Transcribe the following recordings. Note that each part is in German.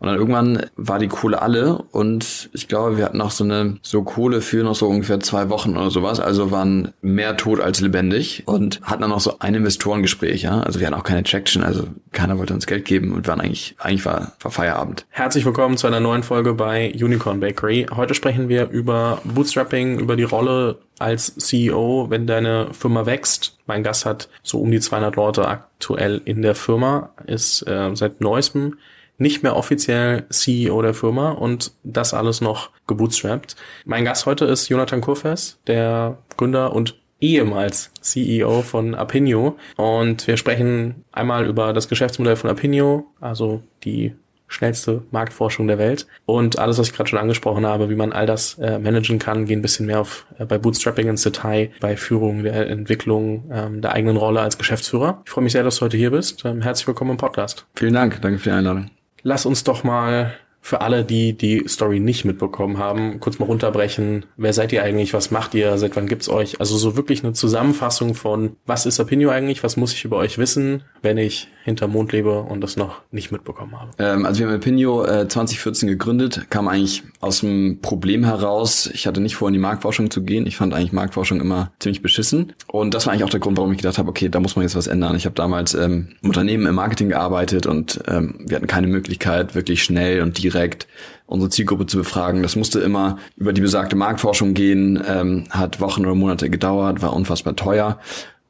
Und dann irgendwann war die Kohle alle und ich glaube, wir hatten noch so eine so Kohle für noch so ungefähr zwei Wochen oder sowas. Also waren mehr tot als lebendig und hatten dann noch so ein Investorengespräch, ja. Also wir hatten auch keine Traction, also keiner wollte uns Geld geben und waren eigentlich, eigentlich war, war Feierabend. Herzlich willkommen zu einer neuen Folge bei Unicorn Bakery. Heute sprechen wir über Bootstrapping, über die Rolle als CEO, wenn deine Firma wächst. Mein Gast hat so um die 200 Leute aktuell in der Firma, ist äh, seit neuestem nicht mehr offiziell CEO der Firma und das alles noch gebootstrapped. Mein Gast heute ist Jonathan Kurfes, der Gründer und ehemals CEO von Apinio. Und wir sprechen einmal über das Geschäftsmodell von Apinio, also die schnellste Marktforschung der Welt und alles, was ich gerade schon angesprochen habe, wie man all das äh, managen kann, gehen ein bisschen mehr auf äh, bei Bootstrapping ins Detail, bei Führung der Entwicklung ähm, der eigenen Rolle als Geschäftsführer. Ich freue mich sehr, dass du heute hier bist. Ähm, herzlich willkommen im Podcast. Vielen Dank, danke für die Einladung lass uns doch mal für alle, die die Story nicht mitbekommen haben, kurz mal runterbrechen. Wer seid ihr eigentlich? Was macht ihr? Seit wann gibt's euch? Also so wirklich eine Zusammenfassung von, was ist Apinio eigentlich? Was muss ich über euch wissen, wenn ich hinterm Mond lebe und das noch nicht mitbekommen habe? Ähm, also wir haben Apinio äh, 2014 gegründet, kam eigentlich aus dem Problem heraus. Ich hatte nicht vor, in die Marktforschung zu gehen. Ich fand eigentlich Marktforschung immer ziemlich beschissen. Und das war eigentlich auch der Grund, warum ich gedacht habe, okay, da muss man jetzt was ändern. Ich habe damals ähm, im Unternehmen im Marketing gearbeitet und ähm, wir hatten keine Möglichkeit, wirklich schnell und direkt direkt unsere Zielgruppe zu befragen. Das musste immer über die besagte Marktforschung gehen, ähm, hat Wochen oder Monate gedauert, war unfassbar teuer.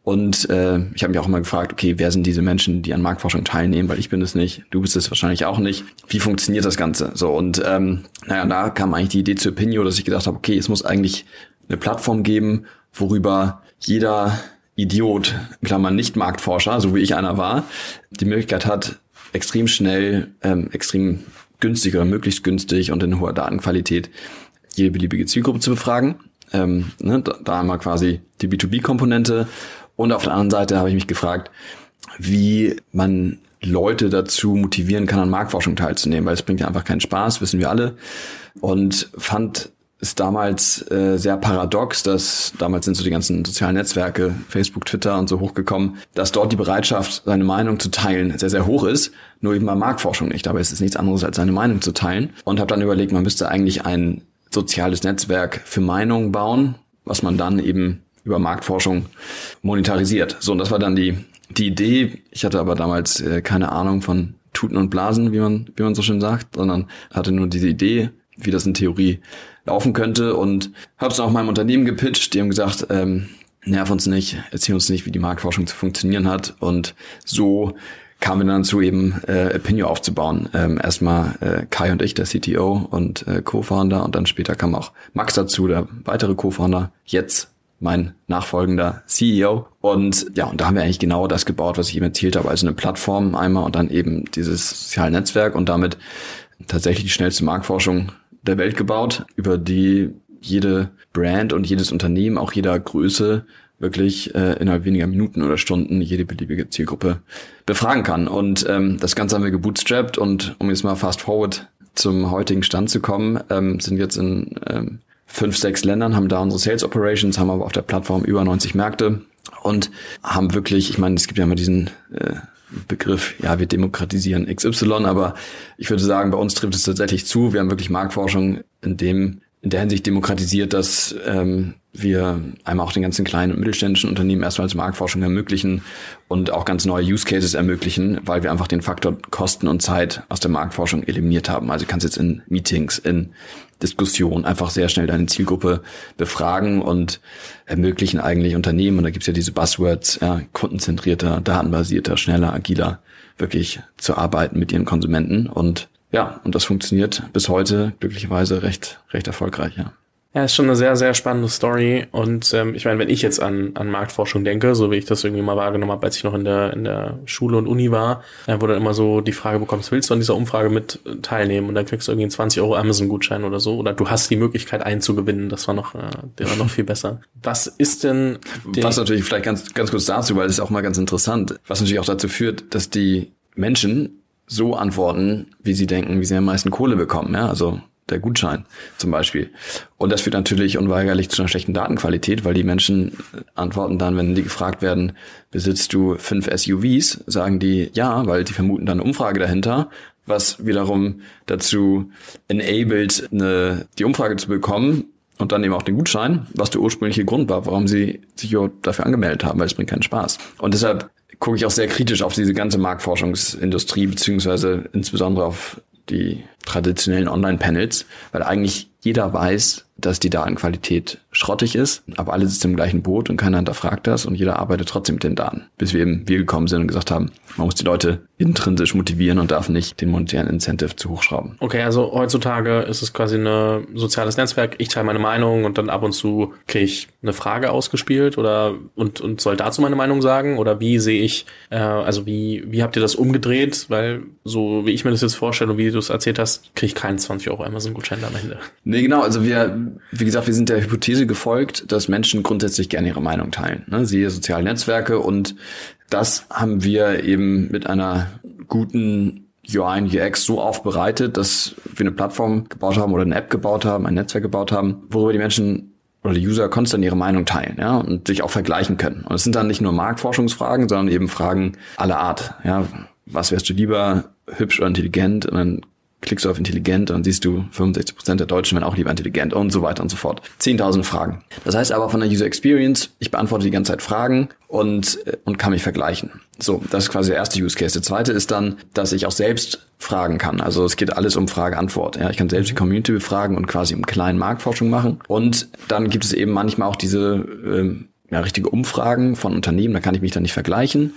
Und äh, ich habe mich auch immer gefragt, okay, wer sind diese Menschen, die an Marktforschung teilnehmen? Weil ich bin es nicht, du bist es wahrscheinlich auch nicht. Wie funktioniert das Ganze? So und ähm, naja, da kam eigentlich die Idee zu Opinio, dass ich gedacht habe, okay, es muss eigentlich eine Plattform geben, worüber jeder Idiot, Klammer nicht Marktforscher, so wie ich einer war, die Möglichkeit hat, extrem schnell, ähm, extrem günstig oder möglichst günstig und in hoher Datenqualität jede beliebige Zielgruppe zu befragen. Ähm, ne, da, da einmal quasi die B2B-Komponente. Und auf der anderen Seite habe ich mich gefragt, wie man Leute dazu motivieren kann, an Marktforschung teilzunehmen, weil es bringt ja einfach keinen Spaß, wissen wir alle. Und fand ist damals äh, sehr paradox, dass damals sind so die ganzen sozialen Netzwerke, Facebook, Twitter und so hochgekommen, dass dort die Bereitschaft, seine Meinung zu teilen, sehr, sehr hoch ist, nur eben bei Marktforschung nicht. Aber es ist nichts anderes, als seine Meinung zu teilen. Und habe dann überlegt, man müsste eigentlich ein soziales Netzwerk für Meinungen bauen, was man dann eben über Marktforschung monetarisiert. So, und das war dann die, die Idee. Ich hatte aber damals äh, keine Ahnung von Tuten und Blasen, wie man, wie man so schön sagt, sondern hatte nur diese Idee, wie das in Theorie laufen könnte und habe es auch meinem Unternehmen gepitcht. Die haben gesagt, ähm, nerv uns nicht, erzähl uns nicht, wie die Marktforschung zu funktionieren hat. Und so kamen wir dann zu eben äh, Opinio aufzubauen. Ähm, erstmal äh, Kai und ich, der CTO und äh, Co-Founder und dann später kam auch Max dazu, der weitere Co-Founder. Jetzt mein nachfolgender CEO. Und ja, und da haben wir eigentlich genau das gebaut, was ich eben erzählt habe. Also eine Plattform einmal und dann eben dieses soziale Netzwerk und damit tatsächlich die schnellste Marktforschung der Welt gebaut, über die jede Brand und jedes Unternehmen, auch jeder Größe, wirklich äh, innerhalb weniger Minuten oder Stunden jede beliebige Zielgruppe befragen kann. Und ähm, das Ganze haben wir gebootstrapped und um jetzt mal fast forward zum heutigen Stand zu kommen, ähm, sind jetzt in ähm, fünf, sechs Ländern, haben da unsere Sales Operations, haben aber auf der Plattform über 90 Märkte und haben wirklich, ich meine, es gibt ja immer diesen äh, Begriff, ja, wir demokratisieren XY, aber ich würde sagen, bei uns trifft es tatsächlich zu. Wir haben wirklich Marktforschung in dem, in der Hinsicht demokratisiert, dass ähm, wir einmal auch den ganzen kleinen und mittelständischen Unternehmen erstmal als Marktforschung ermöglichen und auch ganz neue Use Cases ermöglichen, weil wir einfach den Faktor Kosten und Zeit aus der Marktforschung eliminiert haben. Also kannst jetzt in Meetings, in Diskussion einfach sehr schnell deine Zielgruppe befragen und ermöglichen eigentlich Unternehmen, und da gibt's ja diese Buzzwords, ja, kundenzentrierter, datenbasierter, schneller, agiler, wirklich zu arbeiten mit ihren Konsumenten. Und ja, und das funktioniert bis heute glücklicherweise recht, recht erfolgreich, ja. Ja, ist schon eine sehr, sehr spannende Story. Und ähm, ich meine, wenn ich jetzt an, an Marktforschung denke, so wie ich das irgendwie mal wahrgenommen habe, als ich noch in der, in der Schule und Uni war, äh, wo dann immer so die Frage bekommst, willst du an dieser Umfrage mit äh, teilnehmen? Und dann kriegst du irgendwie einen 20 Euro Amazon-Gutschein oder so. Oder du hast die Möglichkeit einzugewinnen. Das war noch, äh, der war noch viel besser. Was ist denn... Was natürlich vielleicht ganz, ganz kurz dazu, weil das ist auch mal ganz interessant, was natürlich auch dazu führt, dass die Menschen so antworten, wie sie denken, wie sie am meisten Kohle bekommen. Ja, also der Gutschein zum Beispiel. Und das führt natürlich unweigerlich zu einer schlechten Datenqualität, weil die Menschen antworten dann, wenn die gefragt werden, besitzt du fünf SUVs, sagen die ja, weil die vermuten dann eine Umfrage dahinter, was wiederum dazu enabled, eine, die Umfrage zu bekommen und dann eben auch den Gutschein, was der ursprüngliche Grund war, warum sie sich dafür angemeldet haben, weil es bringt keinen Spaß. Und deshalb gucke ich auch sehr kritisch auf diese ganze Marktforschungsindustrie, beziehungsweise insbesondere auf die traditionellen Online-Panels, weil eigentlich jeder weiß, dass die Datenqualität schrottig ist, aber alle sitzen im gleichen Boot und keiner hinterfragt das und jeder arbeitet trotzdem mit den Daten. Bis wir eben wir gekommen sind und gesagt haben, man muss die Leute intrinsisch motivieren und darf nicht den monetären Incentive zu hochschrauben. Okay, also heutzutage ist es quasi ein soziales Netzwerk. Ich teile meine Meinung und dann ab und zu kriege ich eine Frage ausgespielt oder und, und soll dazu meine Meinung sagen? Oder wie sehe ich, äh, also wie, wie habt ihr das umgedreht? Weil so wie ich mir das jetzt vorstelle und wie du es erzählt hast, kriege ich keinen 20 Euro Amazon-Gutschein am Ende. Nee, genau. Also wir, wie gesagt, wir sind der Hypothese gefolgt, dass Menschen grundsätzlich gerne ihre Meinung teilen. Ne? Siehe soziale Netzwerke und das haben wir eben mit einer guten UI und UX so aufbereitet, dass wir eine Plattform gebaut haben oder eine App gebaut haben, ein Netzwerk gebaut haben, worüber die Menschen oder die User konstant ihre Meinung teilen, ja, und sich auch vergleichen können. Und es sind dann nicht nur Marktforschungsfragen, sondern eben Fragen aller Art, ja. Was wärst du lieber, hübsch oder intelligent? Und dann klickst du auf intelligent, dann siehst du 65 Prozent der Deutschen werden auch lieber intelligent und so weiter und so fort. 10.000 Fragen. Das heißt aber von der User Experience, ich beantworte die ganze Zeit Fragen und, äh, und kann mich vergleichen. So, das ist quasi der erste Use Case. Der zweite ist dann, dass ich auch selbst fragen kann. Also es geht alles um Frage-Antwort. Ja, ich kann selbst die Community befragen und quasi um kleinen Marktforschung machen. Und dann gibt es eben manchmal auch diese ähm, ja, richtige Umfragen von Unternehmen, da kann ich mich dann nicht vergleichen.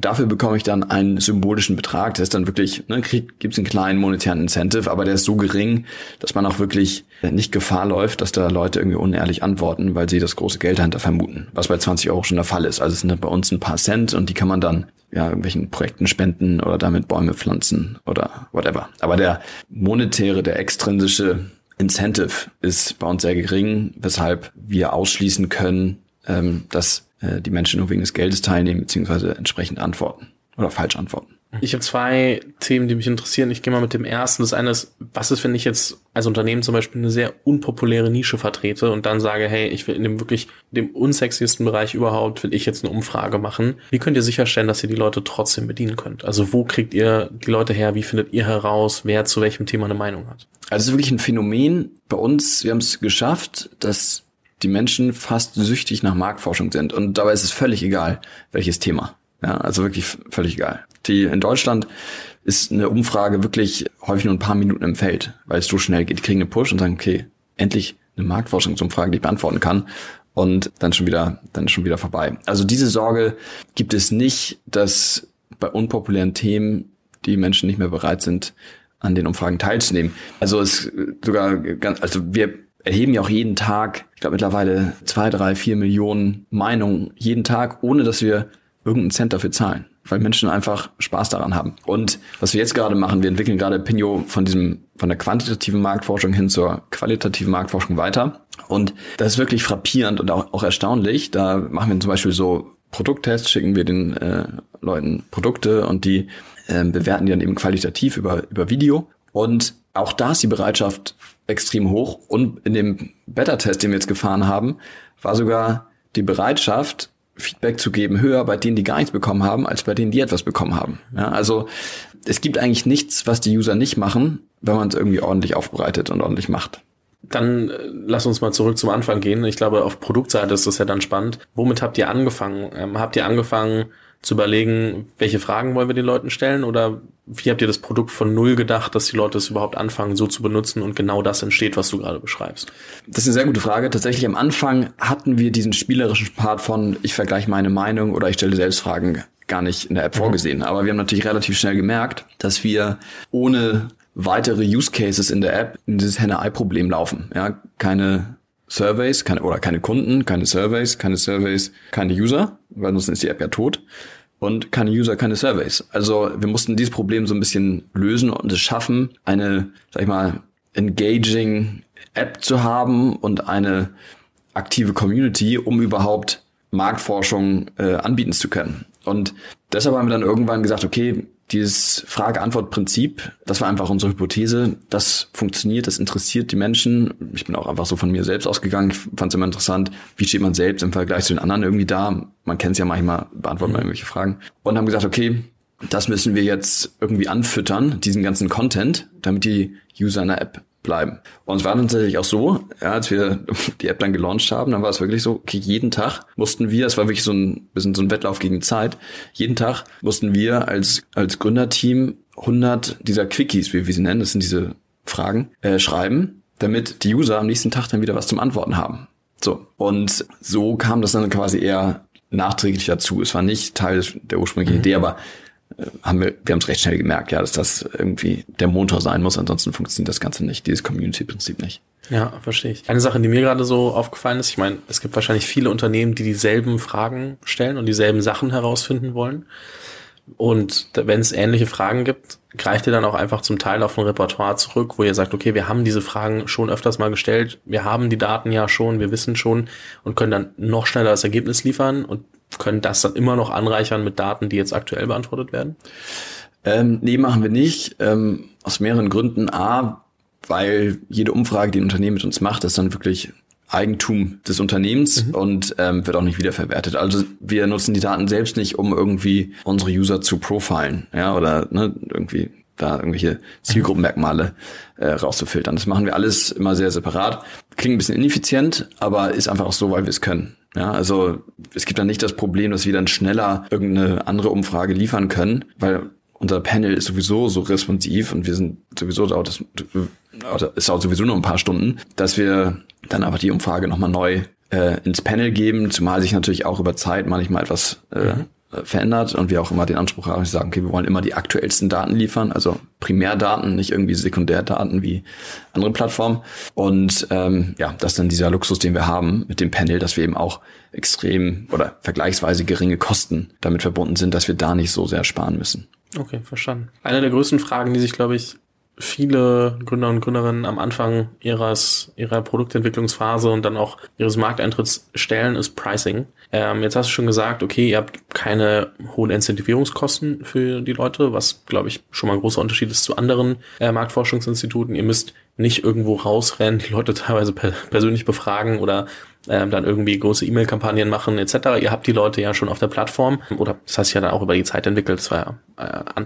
Dafür bekomme ich dann einen symbolischen Betrag. Der ist dann wirklich, ne, gibt es einen kleinen monetären Incentive, aber der ist so gering, dass man auch wirklich nicht Gefahr läuft, dass da Leute irgendwie unehrlich antworten, weil sie das große Geld dahinter vermuten. Was bei 20 Euro schon der Fall ist. Also es sind bei uns ein paar Cent und die kann man dann ja irgendwelchen Projekten spenden oder damit Bäume pflanzen oder whatever. Aber der monetäre, der extrinsische Incentive ist bei uns sehr gering, weshalb wir ausschließen können, ähm, dass äh, die Menschen nur wegen des Geldes teilnehmen, beziehungsweise entsprechend antworten oder falsch antworten. Ich habe zwei Themen, die mich interessieren. Ich gehe mal mit dem ersten. Das eine ist, was ist, wenn ich jetzt als Unternehmen zum Beispiel eine sehr unpopuläre Nische vertrete und dann sage, hey, ich will in dem wirklich dem unsexiesten Bereich überhaupt, will ich jetzt eine Umfrage machen. Wie könnt ihr sicherstellen, dass ihr die Leute trotzdem bedienen könnt? Also wo kriegt ihr die Leute her? Wie findet ihr heraus, wer zu welchem Thema eine Meinung hat? Also es ist wirklich ein Phänomen bei uns. Wir haben es geschafft, dass die Menschen fast süchtig nach Marktforschung sind. Und dabei ist es völlig egal, welches Thema. Ja, also wirklich völlig egal. Die in Deutschland ist eine Umfrage wirklich häufig nur ein paar Minuten im Feld, weil es so schnell geht. Die kriegen eine Push und sagen, okay, endlich eine Marktforschungsumfrage, die ich beantworten kann. Und dann schon wieder, dann schon wieder vorbei. Also diese Sorge gibt es nicht, dass bei unpopulären Themen die Menschen nicht mehr bereit sind, an den Umfragen teilzunehmen. Also es sogar ganz, also wir erheben ja auch jeden Tag, ich glaube mittlerweile zwei, drei, vier Millionen Meinungen jeden Tag, ohne dass wir irgendeinen Cent dafür zahlen, weil Menschen einfach Spaß daran haben. Und was wir jetzt gerade machen, wir entwickeln gerade Pinio von diesem, von der quantitativen Marktforschung hin zur qualitativen Marktforschung weiter. Und das ist wirklich frappierend und auch, auch erstaunlich. Da machen wir zum Beispiel so Produkttests, schicken wir den äh, Leuten Produkte und die äh, bewerten die dann eben qualitativ über, über Video. Und auch da ist die Bereitschaft extrem hoch. Und in dem Beta-Test, den wir jetzt gefahren haben, war sogar die Bereitschaft, Feedback zu geben, höher bei denen, die gar nichts bekommen haben, als bei denen, die etwas bekommen haben. Ja, also es gibt eigentlich nichts, was die User nicht machen, wenn man es irgendwie ordentlich aufbereitet und ordentlich macht. Dann äh, lass uns mal zurück zum Anfang gehen. Ich glaube, auf Produktseite ist das ja dann spannend. Womit habt ihr angefangen? Ähm, habt ihr angefangen, zu überlegen, welche Fragen wollen wir den Leuten stellen oder wie habt ihr das Produkt von null gedacht, dass die Leute es überhaupt anfangen, so zu benutzen und genau das entsteht, was du gerade beschreibst? Das ist eine sehr gute Frage. Tatsächlich am Anfang hatten wir diesen spielerischen Part von ich vergleiche meine Meinung oder ich stelle selbst Fragen gar nicht in der App mhm. vorgesehen. Aber wir haben natürlich relativ schnell gemerkt, dass wir ohne weitere Use Cases in der App in dieses Henne-Ei-Problem laufen. Ja, keine Surveys, keine, oder keine Kunden, keine Surveys, keine Surveys, keine User, weil sonst ist die App ja tot. Und keine User, keine Surveys. Also wir mussten dieses Problem so ein bisschen lösen und es schaffen, eine, sag ich mal, engaging App zu haben und eine aktive Community, um überhaupt Marktforschung äh, anbieten zu können. Und deshalb haben wir dann irgendwann gesagt, okay, dieses Frage-Antwort-Prinzip, das war einfach unsere Hypothese. Das funktioniert, das interessiert die Menschen. Ich bin auch einfach so von mir selbst ausgegangen. Ich fand es immer interessant, wie steht man selbst im Vergleich zu den anderen irgendwie da. Man kennt es ja manchmal, beantwortet man mhm. irgendwelche Fragen. Und haben gesagt, okay, das müssen wir jetzt irgendwie anfüttern, diesen ganzen Content, damit die User in der App bleiben. Und es war dann tatsächlich auch so, ja, als wir die App dann gelauncht haben, dann war es wirklich so, okay, jeden Tag mussten wir, es war wirklich so ein bisschen so ein Wettlauf gegen Zeit, jeden Tag mussten wir als, als Gründerteam 100 dieser Quickies, wie wir sie nennen, das sind diese Fragen, äh, schreiben, damit die User am nächsten Tag dann wieder was zum Antworten haben. So. Und so kam das dann quasi eher nachträglich dazu. Es war nicht Teil der ursprünglichen mhm. Idee, aber haben wir, wir haben es recht schnell gemerkt, ja, dass das irgendwie der Motor sein muss, ansonsten funktioniert das Ganze nicht, dieses Community-Prinzip nicht. Ja, verstehe ich. Eine Sache, die mir gerade so aufgefallen ist, ich meine, es gibt wahrscheinlich viele Unternehmen, die dieselben Fragen stellen und dieselben Sachen herausfinden wollen. Und wenn es ähnliche Fragen gibt, greift ihr dann auch einfach zum Teil auf ein Repertoire zurück, wo ihr sagt, okay, wir haben diese Fragen schon öfters mal gestellt, wir haben die Daten ja schon, wir wissen schon und können dann noch schneller das Ergebnis liefern und können das dann immer noch anreichern mit Daten, die jetzt aktuell beantwortet werden? Ähm, nee, machen wir nicht. Ähm, aus mehreren Gründen. A, weil jede Umfrage, die ein Unternehmen mit uns macht, ist dann wirklich Eigentum des Unternehmens mhm. und ähm, wird auch nicht wiederverwertet. Also wir nutzen die Daten selbst nicht, um irgendwie unsere User zu profilen, ja, oder ne, irgendwie da irgendwelche Zielgruppenmerkmale äh, rauszufiltern. Das machen wir alles immer sehr separat. Klingt ein bisschen ineffizient, aber ist einfach auch so, weil wir es können. Ja, also es gibt dann nicht das Problem, dass wir dann schneller irgendeine andere Umfrage liefern können, weil unser Panel ist sowieso so responsiv und wir sind sowieso dauert das es dauert sowieso nur ein paar Stunden, dass wir dann aber die Umfrage nochmal neu äh, ins Panel geben, zumal sich natürlich auch über Zeit manchmal etwas äh, mhm. Verändert und wir auch immer den Anspruch haben, zu sagen, okay, wir wollen immer die aktuellsten Daten liefern, also Primärdaten, nicht irgendwie Sekundärdaten wie andere Plattformen. Und ähm, ja, das ist dann dieser Luxus, den wir haben mit dem Panel, dass wir eben auch extrem oder vergleichsweise geringe Kosten damit verbunden sind, dass wir da nicht so sehr sparen müssen. Okay, verstanden. Eine der größten Fragen, die sich, glaube ich, viele Gründer und Gründerinnen am Anfang ihres, ihrer Produktentwicklungsphase und dann auch ihres Markteintritts stellen, ist Pricing. Ähm, jetzt hast du schon gesagt, okay, ihr habt keine hohen Incentivierungskosten für die Leute, was, glaube ich, schon mal ein großer Unterschied ist zu anderen äh, Marktforschungsinstituten. Ihr müsst nicht irgendwo rausrennen, die Leute teilweise per persönlich befragen oder ähm, dann irgendwie große E-Mail-Kampagnen machen etc. Ihr habt die Leute ja schon auf der Plattform oder das heißt ja dann auch über die Zeit entwickelt. Das war äh,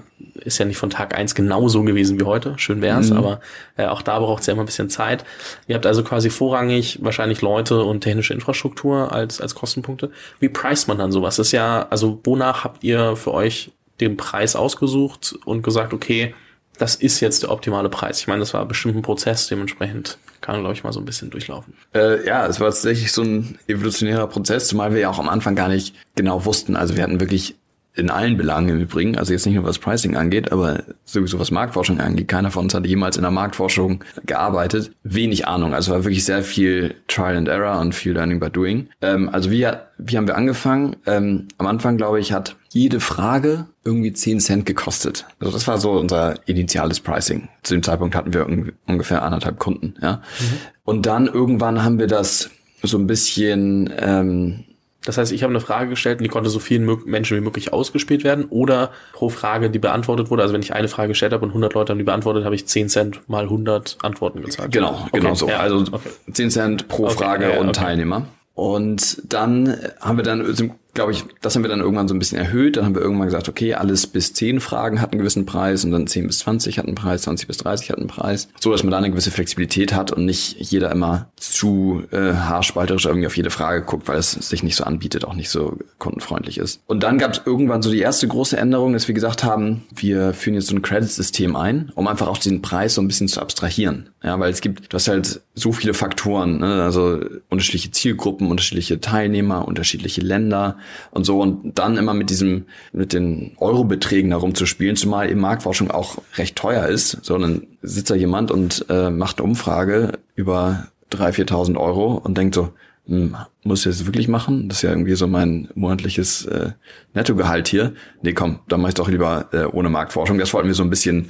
ist ja nicht von Tag eins genauso gewesen wie heute. Schön wär's, mhm. aber äh, auch da braucht es ja immer ein bisschen Zeit. Ihr habt also quasi vorrangig wahrscheinlich Leute und technische Infrastruktur als als Kostenpunkte. Wie preist man dann sowas? Das ist ja also wonach habt ihr für euch den Preis ausgesucht und gesagt, okay, das ist jetzt der optimale Preis. Ich meine, das war bestimmt ein Prozess, dementsprechend kann, glaube ich, mal so ein bisschen durchlaufen. Äh, ja, es war tatsächlich so ein evolutionärer Prozess, zumal wir ja auch am Anfang gar nicht genau wussten. Also wir hatten wirklich in allen Belangen im Übrigen, also jetzt nicht nur was Pricing angeht, aber sowieso was Marktforschung angeht. Keiner von uns hatte jemals in der Marktforschung gearbeitet. Wenig Ahnung. Also war wirklich sehr viel Trial and Error und viel Learning by Doing. Ähm, also wie, wie haben wir angefangen? Ähm, am Anfang, glaube ich, hat jede Frage irgendwie 10 Cent gekostet. Also das war so unser initiales Pricing. Zu dem Zeitpunkt hatten wir ungefähr anderthalb Kunden. Ja? Mhm. Und dann irgendwann haben wir das so ein bisschen ähm, das heißt, ich habe eine Frage gestellt und die konnte so vielen Menschen wie möglich ausgespielt werden oder pro Frage, die beantwortet wurde. Also wenn ich eine Frage gestellt habe und 100 Leute haben die beantwortet, habe ich 10 Cent mal 100 Antworten gezahlt. Genau, okay. genau so. Ja, also okay. 10 Cent pro okay, Frage ja, und Teilnehmer. Und dann haben wir dann glaube ich, das haben wir dann irgendwann so ein bisschen erhöht. Dann haben wir irgendwann gesagt, okay, alles bis 10 Fragen hat einen gewissen Preis und dann 10 bis 20 hat einen Preis, 20 bis 30 hat einen Preis. So, dass man da eine gewisse Flexibilität hat und nicht jeder immer zu äh, haarspalterisch irgendwie auf jede Frage guckt, weil es sich nicht so anbietet, auch nicht so kundenfreundlich ist. Und dann gab es irgendwann so die erste große Änderung, dass wir gesagt haben, wir führen jetzt so ein Credit-System ein, um einfach auch den Preis so ein bisschen zu abstrahieren. Ja, weil es gibt, du hast halt so viele Faktoren, ne? also unterschiedliche Zielgruppen, unterschiedliche Teilnehmer, unterschiedliche Länder und so und dann immer mit diesem, mit den Eurobeträgen herumzuspielen, zumal eben Marktforschung auch recht teuer ist, sondern sitzt da jemand und äh, macht eine Umfrage über 3.000, 4.000 Euro und denkt so, hm, muss ich das wirklich machen? Das ist ja irgendwie so mein monatliches äh, Nettogehalt hier. Nee, komm, dann mach ich doch lieber äh, ohne Marktforschung. Das wollten wir so ein bisschen,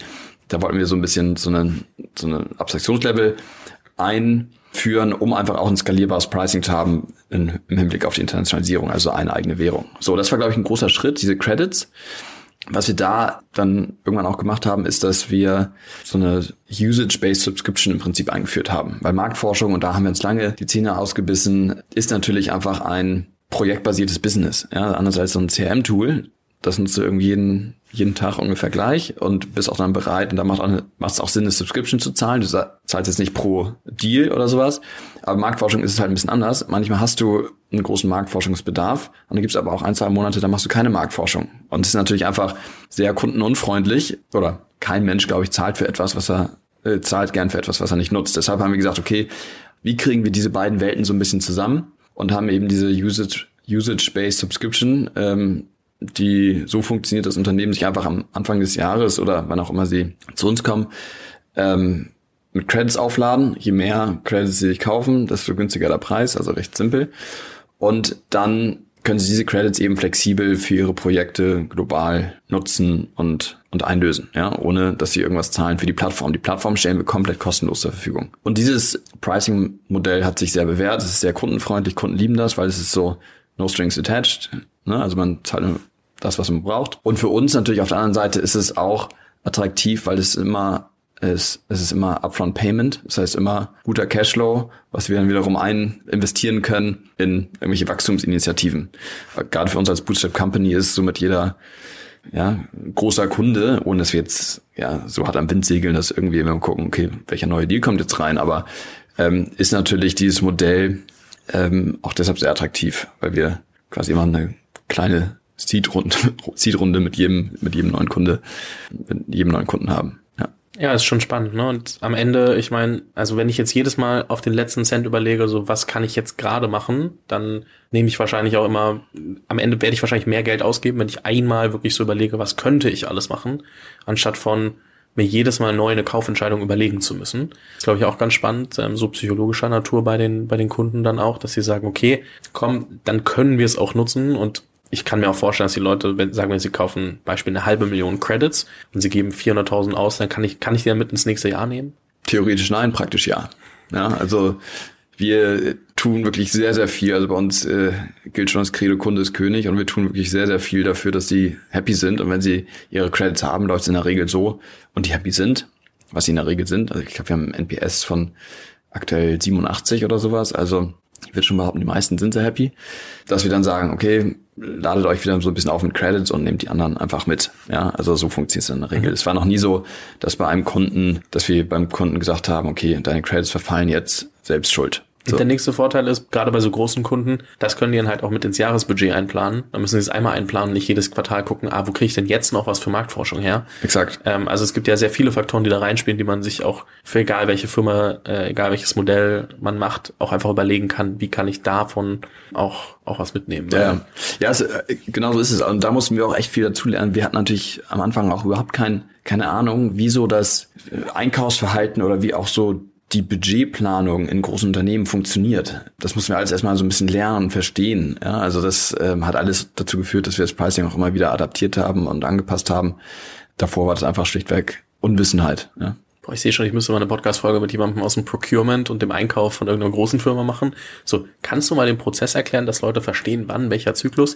da wollten wir so ein bisschen so eine, so eine Abstraktionslevel ein führen, um einfach auch ein skalierbares Pricing zu haben in, im Hinblick auf die Internationalisierung, also eine eigene Währung. So, das war, glaube ich, ein großer Schritt, diese Credits. Was wir da dann irgendwann auch gemacht haben, ist, dass wir so eine Usage-Based Subscription im Prinzip eingeführt haben. Weil Marktforschung, und da haben wir uns lange die Zähne ausgebissen, ist natürlich einfach ein projektbasiertes Business. Ja, anders als so ein CRM-Tool, das nutzt du irgendwie jeden, jeden Tag ungefähr gleich und bist auch dann bereit und da macht es auch Sinn, eine Subscription zu zahlen. Du zahlst jetzt nicht pro Deal oder sowas, aber Marktforschung ist es halt ein bisschen anders. Manchmal hast du einen großen Marktforschungsbedarf und dann gibt es aber auch ein, zwei Monate, da machst du keine Marktforschung. Und es ist natürlich einfach sehr kundenunfreundlich oder kein Mensch, glaube ich, zahlt für etwas, was er äh, zahlt gern für etwas, was er nicht nutzt. Deshalb haben wir gesagt, okay, wie kriegen wir diese beiden Welten so ein bisschen zusammen und haben eben diese Usage Usage-Based Subscription, ähm, die so funktioniert, dass Unternehmen sich einfach am Anfang des Jahres oder wann auch immer sie zu uns kommen, ähm, mit Credits aufladen. Je mehr Credits sie sich kaufen, desto günstiger der Preis, also recht simpel. Und dann können sie diese Credits eben flexibel für ihre Projekte global nutzen und, und einlösen, ja, ohne dass sie irgendwas zahlen für die Plattform. Die Plattform stellen wir komplett kostenlos zur Verfügung. Und dieses Pricing-Modell hat sich sehr bewährt. Es ist sehr kundenfreundlich. Kunden lieben das, weil es ist so no strings attached. Ne? Also man zahlt nur das, was man braucht. Und für uns natürlich auf der anderen Seite ist es auch attraktiv, weil es immer es, es ist immer Upfront Payment, das heißt immer guter Cashflow, was wir dann wiederum ein investieren können in irgendwelche Wachstumsinitiativen. Gerade für uns als Bootstrap Company ist somit jeder ja, großer Kunde, ohne dass wir jetzt ja so hart am Wind segeln, dass irgendwie wir gucken, okay, welcher neue Deal kommt jetzt rein, aber ähm, ist natürlich dieses Modell ähm, auch deshalb sehr attraktiv, weil wir quasi immer eine kleine Seed-Runde Seed mit jedem, mit jedem neuen Kunde, mit jedem neuen Kunden haben. Ja. Ja, ist schon spannend, ne? Und am Ende, ich meine, also wenn ich jetzt jedes Mal auf den letzten Cent überlege, so was kann ich jetzt gerade machen, dann nehme ich wahrscheinlich auch immer, am Ende werde ich wahrscheinlich mehr Geld ausgeben, wenn ich einmal wirklich so überlege, was könnte ich alles machen, anstatt von mir jedes Mal neu eine Kaufentscheidung überlegen zu müssen. Ist, glaube ich, auch ganz spannend, ähm, so psychologischer Natur bei den, bei den Kunden dann auch, dass sie sagen, okay, komm, dann können wir es auch nutzen und ich kann mir auch vorstellen, dass die Leute, wenn, sagen wir, sie kaufen Beispiel eine halbe Million Credits und sie geben 400.000 aus, dann kann ich, kann ich die dann mit ins nächste Jahr nehmen? Theoretisch nein, praktisch ja. Ja, also wir tun wirklich sehr, sehr viel. Also bei uns äh, gilt schon das Credo Kunde ist König und wir tun wirklich sehr, sehr viel dafür, dass sie happy sind. Und wenn sie ihre Credits haben, läuft es in der Regel so und die happy sind, was sie in der Regel sind. Also ich glaube, wir haben ein NPS von aktuell 87 oder sowas. Also ich würde schon behaupten, die meisten sind sehr happy, dass wir dann sagen, okay, ladet euch wieder so ein bisschen auf mit Credits und nehmt die anderen einfach mit. Ja, also so funktioniert es in der Regel. Mhm. Es war noch nie so, dass bei einem Kunden, dass wir beim Kunden gesagt haben, okay, deine Credits verfallen jetzt, selbst schuld. So. Der nächste Vorteil ist, gerade bei so großen Kunden, das können die dann halt auch mit ins Jahresbudget einplanen. Dann müssen sie es einmal einplanen, nicht jedes Quartal gucken, ah, wo kriege ich denn jetzt noch was für Marktforschung her? Exakt. Ähm, also es gibt ja sehr viele Faktoren, die da reinspielen, die man sich auch für egal welche Firma, äh, egal welches Modell man macht, auch einfach überlegen kann, wie kann ich davon auch, auch was mitnehmen. Ja, ja es, äh, genau so ist es. Und da mussten wir auch echt viel dazu lernen. Wir hatten natürlich am Anfang auch überhaupt kein, keine Ahnung, wieso das äh, Einkaufsverhalten oder wie auch so die Budgetplanung in großen Unternehmen funktioniert. Das müssen wir alles erstmal so ein bisschen lernen, verstehen. Ja, also das ähm, hat alles dazu geführt, dass wir das Pricing auch immer wieder adaptiert haben und angepasst haben. Davor war das einfach schlichtweg Unwissenheit. Ja. Boah, ich sehe schon, ich müsste mal eine Podcast-Folge mit jemandem aus dem Procurement und dem Einkauf von irgendeiner großen Firma machen. So, kannst du mal den Prozess erklären, dass Leute verstehen, wann, welcher Zyklus?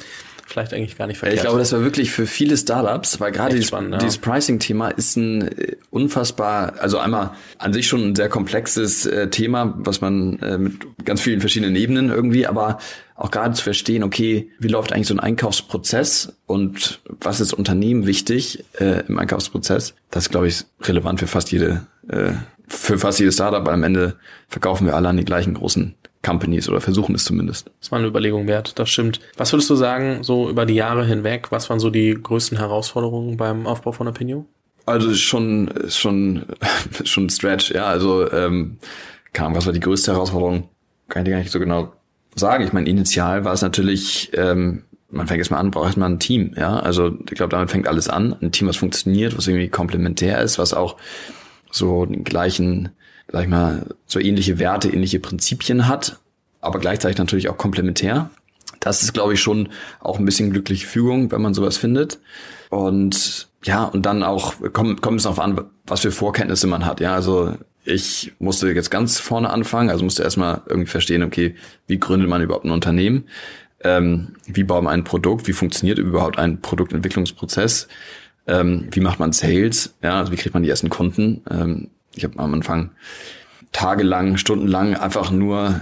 Vielleicht eigentlich gar nicht verkehrt. Ich glaube, das war wirklich für viele Startups, weil gerade dieses, ja. dieses Pricing-Thema ist ein äh, unfassbar, also einmal an sich schon ein sehr komplexes äh, Thema, was man äh, mit ganz vielen verschiedenen Ebenen irgendwie, aber auch gerade zu verstehen, okay, wie läuft eigentlich so ein Einkaufsprozess und was ist Unternehmen wichtig äh, im Einkaufsprozess, das ist, glaube ich, relevant für fast jede, äh, für fast jedes Startup, weil am Ende verkaufen wir alle an die gleichen großen Companies oder versuchen es zumindest. Das war eine Überlegung wert, das stimmt. Was würdest du sagen, so über die Jahre hinweg, was waren so die größten Herausforderungen beim Aufbau von Opinion? Also schon, schon, schon ein Stretch, ja. Also ähm, kam, was war die größte Herausforderung? Kann ich dir gar nicht so genau sagen. Ich meine, initial war es natürlich, ähm, man fängt erstmal an, braucht erstmal ein Team, ja. Also ich glaube, damit fängt alles an. Ein Team, was funktioniert, was irgendwie komplementär ist, was auch so den gleichen, sag ich mal, so ähnliche Werte, ähnliche Prinzipien hat, aber gleichzeitig natürlich auch komplementär. Das ist, glaube ich, schon auch ein bisschen glückliche Fügung, wenn man sowas findet. Und ja, und dann auch kommt, kommt es darauf an, was für Vorkenntnisse man hat. Ja, also ich musste jetzt ganz vorne anfangen, also musste erstmal irgendwie verstehen, okay, wie gründet man überhaupt ein Unternehmen? Ähm, wie baut man ein Produkt? Wie funktioniert überhaupt ein Produktentwicklungsprozess? Ähm, wie macht man Sales? Ja, also wie kriegt man die ersten Kunden? Ähm, ich habe am Anfang tagelang, stundenlang einfach nur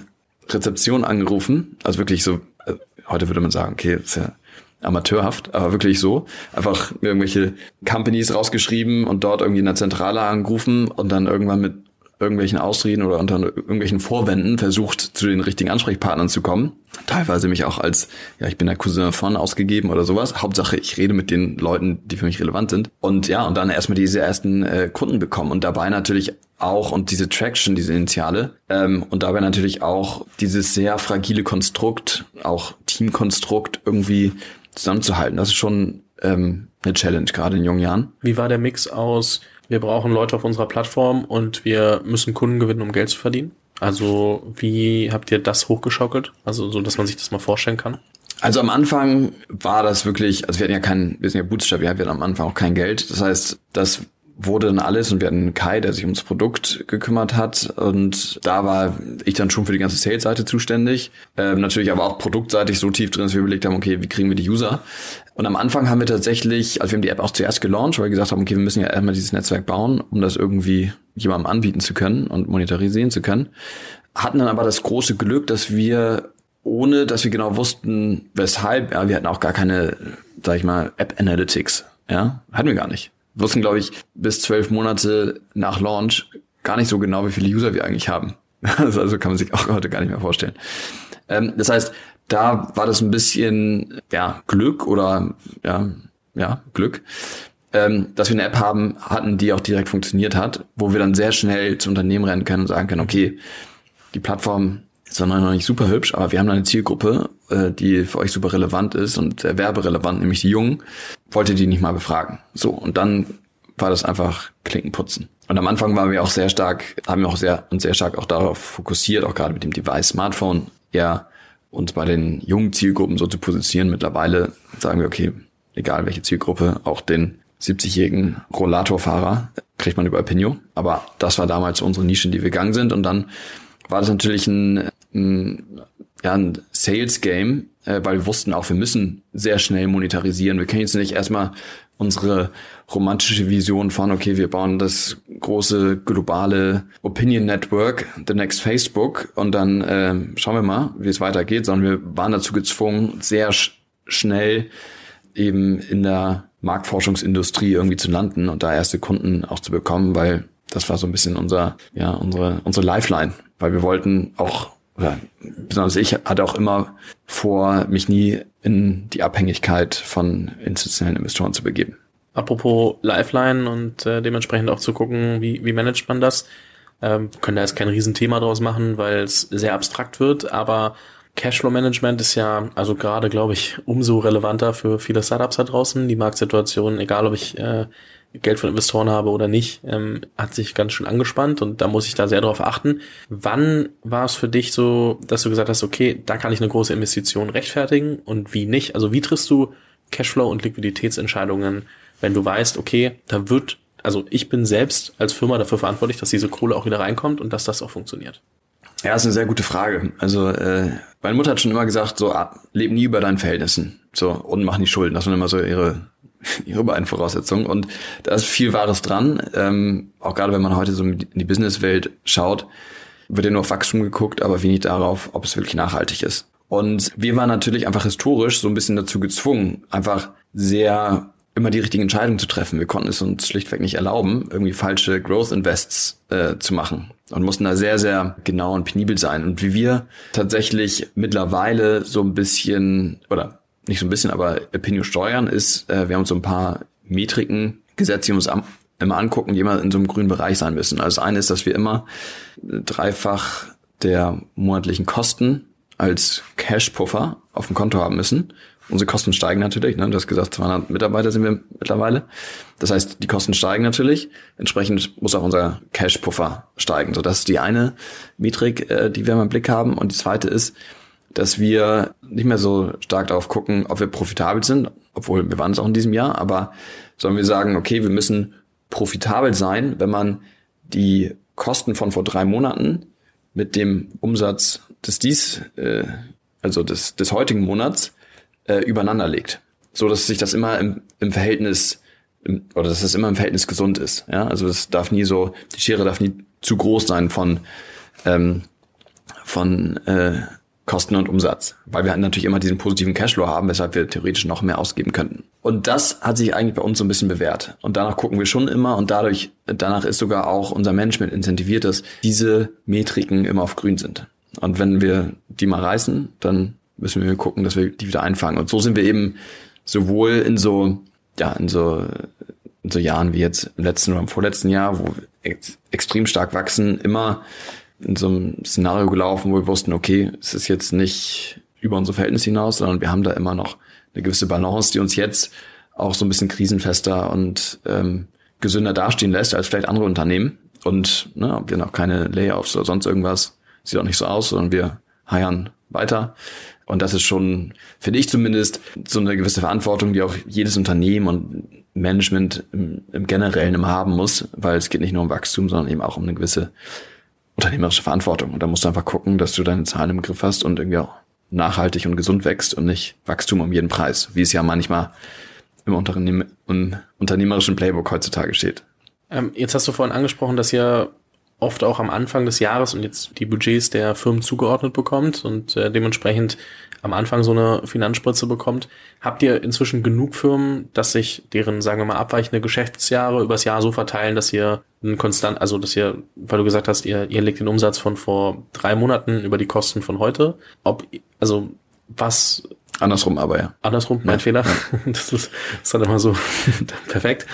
Rezeption angerufen. Also wirklich so, äh, heute würde man sagen, okay, ist ja amateurhaft, aber wirklich so. Einfach irgendwelche Companies rausgeschrieben und dort irgendwie in der Zentrale angerufen und dann irgendwann mit irgendwelchen Ausreden oder unter irgendwelchen Vorwänden versucht, zu den richtigen Ansprechpartnern zu kommen. Teilweise mich auch als, ja, ich bin der Cousin von ausgegeben oder sowas. Hauptsache, ich rede mit den Leuten, die für mich relevant sind. Und ja, und dann erstmal diese ersten äh, Kunden bekommen und dabei natürlich auch und diese Traction, diese Initiale ähm, und dabei natürlich auch dieses sehr fragile Konstrukt, auch Teamkonstrukt irgendwie zusammenzuhalten. Das ist schon ähm, eine Challenge, gerade in jungen Jahren. Wie war der Mix aus wir brauchen Leute auf unserer Plattform und wir müssen Kunden gewinnen, um Geld zu verdienen. Also wie habt ihr das hochgeschaukelt? Also so, dass man sich das mal vorstellen kann. Also am Anfang war das wirklich, also wir hatten ja keinen, wir sind ja Bootstrap, wir hatten am Anfang auch kein Geld. Das heißt, das wurde dann alles und wir hatten Kai, der sich ums Produkt gekümmert hat und da war ich dann schon für die ganze Sales-Seite zuständig. Ähm, natürlich aber auch produktseitig so tief drin, dass wir überlegt haben, okay, wie kriegen wir die User? Und am Anfang haben wir tatsächlich, also wir haben die App auch zuerst gelauncht, weil wir gesagt haben, okay, wir müssen ja erstmal dieses Netzwerk bauen, um das irgendwie jemandem anbieten zu können und monetarisieren zu können. Hatten dann aber das große Glück, dass wir ohne dass wir genau wussten, weshalb, ja, wir hatten auch gar keine, sag ich mal, App Analytics, ja, hatten wir gar nicht wussten, glaube ich, bis zwölf Monate nach Launch gar nicht so genau, wie viele User wir eigentlich haben. also kann man sich auch heute gar nicht mehr vorstellen. Ähm, das heißt, da war das ein bisschen ja Glück oder ja ja Glück, ähm, dass wir eine App haben hatten, die auch direkt funktioniert hat, wo wir dann sehr schnell zu Unternehmen rennen können und sagen können, okay, die Plattform ist noch nicht super hübsch, aber wir haben eine Zielgruppe, äh, die für euch super relevant ist und werberelevant, nämlich die Jungen. Wollt ihr die nicht mal befragen? So, und dann war das einfach Klinkenputzen. Und am Anfang waren wir auch sehr stark, haben wir auch sehr und sehr stark auch darauf fokussiert, auch gerade mit dem Device Smartphone, ja, uns bei den jungen Zielgruppen so zu positionieren. Mittlerweile sagen wir, okay, egal welche Zielgruppe, auch den 70-jährigen Rollatorfahrer kriegt man über Opinio. Aber das war damals unsere Nische, in die wir gegangen sind. Und dann war das natürlich ein ein, ja, ein Sales Game, äh, weil wir wussten auch, wir müssen sehr schnell monetarisieren. Wir können jetzt nicht erstmal unsere romantische Vision von, okay, wir bauen das große globale Opinion Network, the next Facebook, und dann äh, schauen wir mal, wie es weitergeht, sondern wir waren dazu gezwungen, sehr sch schnell eben in der Marktforschungsindustrie irgendwie zu landen und da erste Kunden auch zu bekommen, weil das war so ein bisschen unser, ja, unsere, unsere Lifeline, weil wir wollten auch oder besonders ich hatte auch immer vor, mich nie in die Abhängigkeit von institutionellen Investoren zu begeben. Apropos Lifeline und äh, dementsprechend auch zu gucken, wie, wie managt man das. Ähm, können da jetzt kein Riesenthema draus machen, weil es sehr abstrakt wird, aber Cashflow Management ist ja also gerade, glaube ich, umso relevanter für viele Startups da draußen. Die Marktsituation, egal ob ich äh, Geld von Investoren habe oder nicht, ähm, hat sich ganz schön angespannt und da muss ich da sehr drauf achten. Wann war es für dich so, dass du gesagt hast, okay, da kann ich eine große Investition rechtfertigen und wie nicht? Also wie triffst du Cashflow und Liquiditätsentscheidungen, wenn du weißt, okay, da wird, also ich bin selbst als Firma dafür verantwortlich, dass diese Kohle auch wieder reinkommt und dass das auch funktioniert? Ja, ist eine sehr gute Frage. Also äh, meine Mutter hat schon immer gesagt, so ah, leb nie über deinen Verhältnissen, so und mach nicht Schulden. Das waren immer so ihre ihre beiden Voraussetzungen. Und da ist viel Wahres dran. Ähm, auch gerade wenn man heute so in die Businesswelt schaut, wird ja nur auf Wachstum geguckt, aber wenig darauf, ob es wirklich nachhaltig ist. Und wir waren natürlich einfach historisch so ein bisschen dazu gezwungen, einfach sehr immer die richtigen Entscheidungen zu treffen. Wir konnten es uns schlichtweg nicht erlauben, irgendwie falsche Growth Invests äh, zu machen und mussten da sehr, sehr genau und penibel sein. Und wie wir tatsächlich mittlerweile so ein bisschen oder nicht so ein bisschen, aber Opinion steuern ist, äh, wir haben so ein paar Metriken gesetzt, die uns am, immer angucken, die immer in so einem grünen Bereich sein müssen. Also das eine ist, dass wir immer dreifach der monatlichen Kosten als Cash-Puffer auf dem Konto haben müssen. Unsere Kosten steigen natürlich, ne? du hast gesagt, 200 Mitarbeiter sind wir mittlerweile. Das heißt, die Kosten steigen natürlich. Entsprechend muss auch unser Cash-Puffer steigen. So, das ist die eine Metrik, äh, die wir im Blick haben. Und die zweite ist, dass wir nicht mehr so stark darauf gucken, ob wir profitabel sind, obwohl wir waren es auch in diesem Jahr, aber sondern wir sagen, okay, wir müssen profitabel sein, wenn man die Kosten von vor drei Monaten mit dem Umsatz des dies, äh, also des, des heutigen Monats, äh, übereinander legt. So dass sich das immer im, im Verhältnis im, oder dass das immer im Verhältnis gesund ist. Ja, also das darf nie so, die Schere darf nie zu groß sein von ähm, von äh, Kosten und Umsatz, weil wir natürlich immer diesen positiven Cashflow haben, weshalb wir theoretisch noch mehr ausgeben könnten. Und das hat sich eigentlich bei uns so ein bisschen bewährt. Und danach gucken wir schon immer und dadurch, danach ist sogar auch unser Management incentiviert, dass diese Metriken immer auf grün sind. Und wenn wir die mal reißen, dann müssen wir gucken, dass wir die wieder einfangen. Und so sind wir eben sowohl in so, ja, in so, in so Jahren wie jetzt im letzten oder im vorletzten Jahr, wo wir ex extrem stark wachsen, immer in so einem Szenario gelaufen, wo wir wussten, okay, es ist jetzt nicht über unsere Verhältnisse hinaus, sondern wir haben da immer noch eine gewisse Balance, die uns jetzt auch so ein bisschen krisenfester und ähm, gesünder dastehen lässt als vielleicht andere Unternehmen. Und ne, wir haben auch keine Layoffs oder sonst irgendwas. Sieht auch nicht so aus, sondern wir heiern weiter. Und das ist schon, finde ich zumindest, so eine gewisse Verantwortung, die auch jedes Unternehmen und Management im, im Generellen immer haben muss, weil es geht nicht nur um Wachstum, sondern eben auch um eine gewisse unternehmerische Verantwortung. Und da musst du einfach gucken, dass du deine Zahlen im Griff hast und irgendwie auch nachhaltig und gesund wächst und nicht Wachstum um jeden Preis, wie es ja manchmal im, Unternehm unternehmerischen Playbook heutzutage steht. Ähm, jetzt hast du vorhin angesprochen, dass ihr oft auch am Anfang des Jahres und jetzt die Budgets der Firmen zugeordnet bekommt und äh, dementsprechend am Anfang so eine Finanzspritze bekommt. Habt ihr inzwischen genug Firmen, dass sich deren, sagen wir mal, abweichende Geschäftsjahre übers Jahr so verteilen, dass ihr einen konstant, also dass ihr, weil du gesagt hast, ihr, ihr legt den Umsatz von vor drei Monaten über die Kosten von heute. Ob, also was Andersrum aber, ja. Andersrum, mein ja. Fehler. Das ist, ist dann immer so perfekt.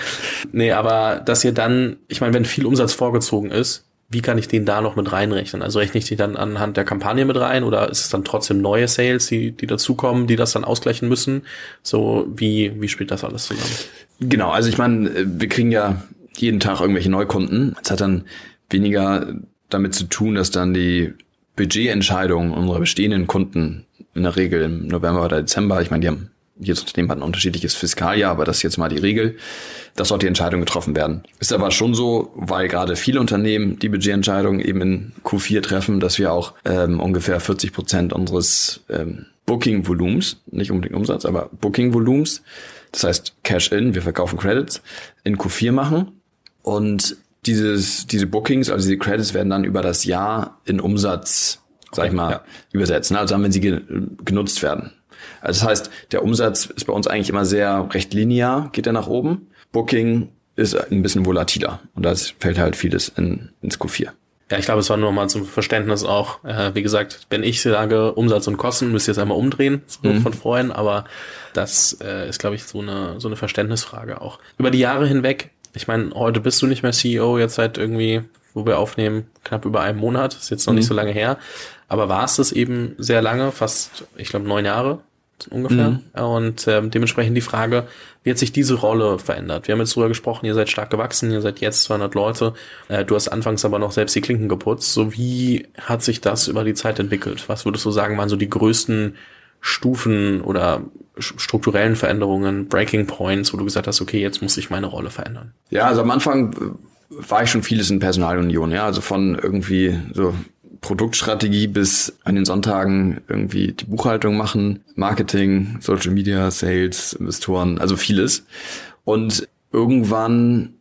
Nee, aber dass ihr dann, ich meine, wenn viel Umsatz vorgezogen ist, wie kann ich den da noch mit reinrechnen? Also rechne ich die dann anhand der Kampagne mit rein oder ist es dann trotzdem neue Sales, die, die dazukommen, die das dann ausgleichen müssen? So, wie, wie spielt das alles zusammen? Genau, also ich meine, wir kriegen ja jeden Tag irgendwelche Neukunden. Es hat dann weniger damit zu tun, dass dann die Budgetentscheidungen unserer bestehenden Kunden in der Regel im November oder Dezember, ich meine, die haben jedes Unternehmen hat ein unterschiedliches Fiskaljahr, aber das ist jetzt mal die Regel, dass dort die Entscheidungen getroffen werden. Ist aber schon so, weil gerade viele Unternehmen die Budgetentscheidungen eben in Q4 treffen, dass wir auch ähm, ungefähr 40 Prozent unseres ähm, Booking-Volumens, nicht unbedingt Umsatz, aber Booking-Volumens, das heißt Cash-in, wir verkaufen Credits, in Q4 machen. Und dieses, diese Bookings, also diese Credits werden dann über das Jahr in Umsatz, sag ich mal, ja. übersetzen. Also dann, wenn sie genutzt werden. Also das heißt, der Umsatz ist bei uns eigentlich immer sehr recht linear, geht er nach oben. Booking ist ein bisschen volatiler und da fällt halt vieles in, ins Q4. Ja, ich glaube, es war nur mal zum Verständnis auch. Äh, wie gesagt, wenn ich sage Umsatz und Kosten, müsst ihr es einmal umdrehen, so mhm. von vorhin, aber das äh, ist, glaube ich, so eine, so eine Verständnisfrage auch. Über die Jahre hinweg, ich meine, heute bist du nicht mehr CEO, jetzt seit irgendwie, wo wir aufnehmen, knapp über einem Monat, ist jetzt noch mhm. nicht so lange her. Aber war es das eben sehr lange, fast, ich glaube, neun Jahre ungefähr. Mhm. Und ähm, dementsprechend die Frage, wie hat sich diese Rolle verändert? Wir haben jetzt drüber gesprochen, ihr seid stark gewachsen, ihr seid jetzt 200 Leute. Äh, du hast anfangs aber noch selbst die Klinken geputzt. So wie hat sich das über die Zeit entwickelt? Was würdest du sagen, waren so die größten Stufen oder strukturellen Veränderungen, Breaking Points, wo du gesagt hast, okay, jetzt muss ich meine Rolle verändern? Ja, also am Anfang äh, war ich schon vieles in Personalunion, ja, also von irgendwie so Produktstrategie bis an den Sonntagen irgendwie die Buchhaltung machen, Marketing, Social Media, Sales, Investoren, also vieles. Und irgendwann,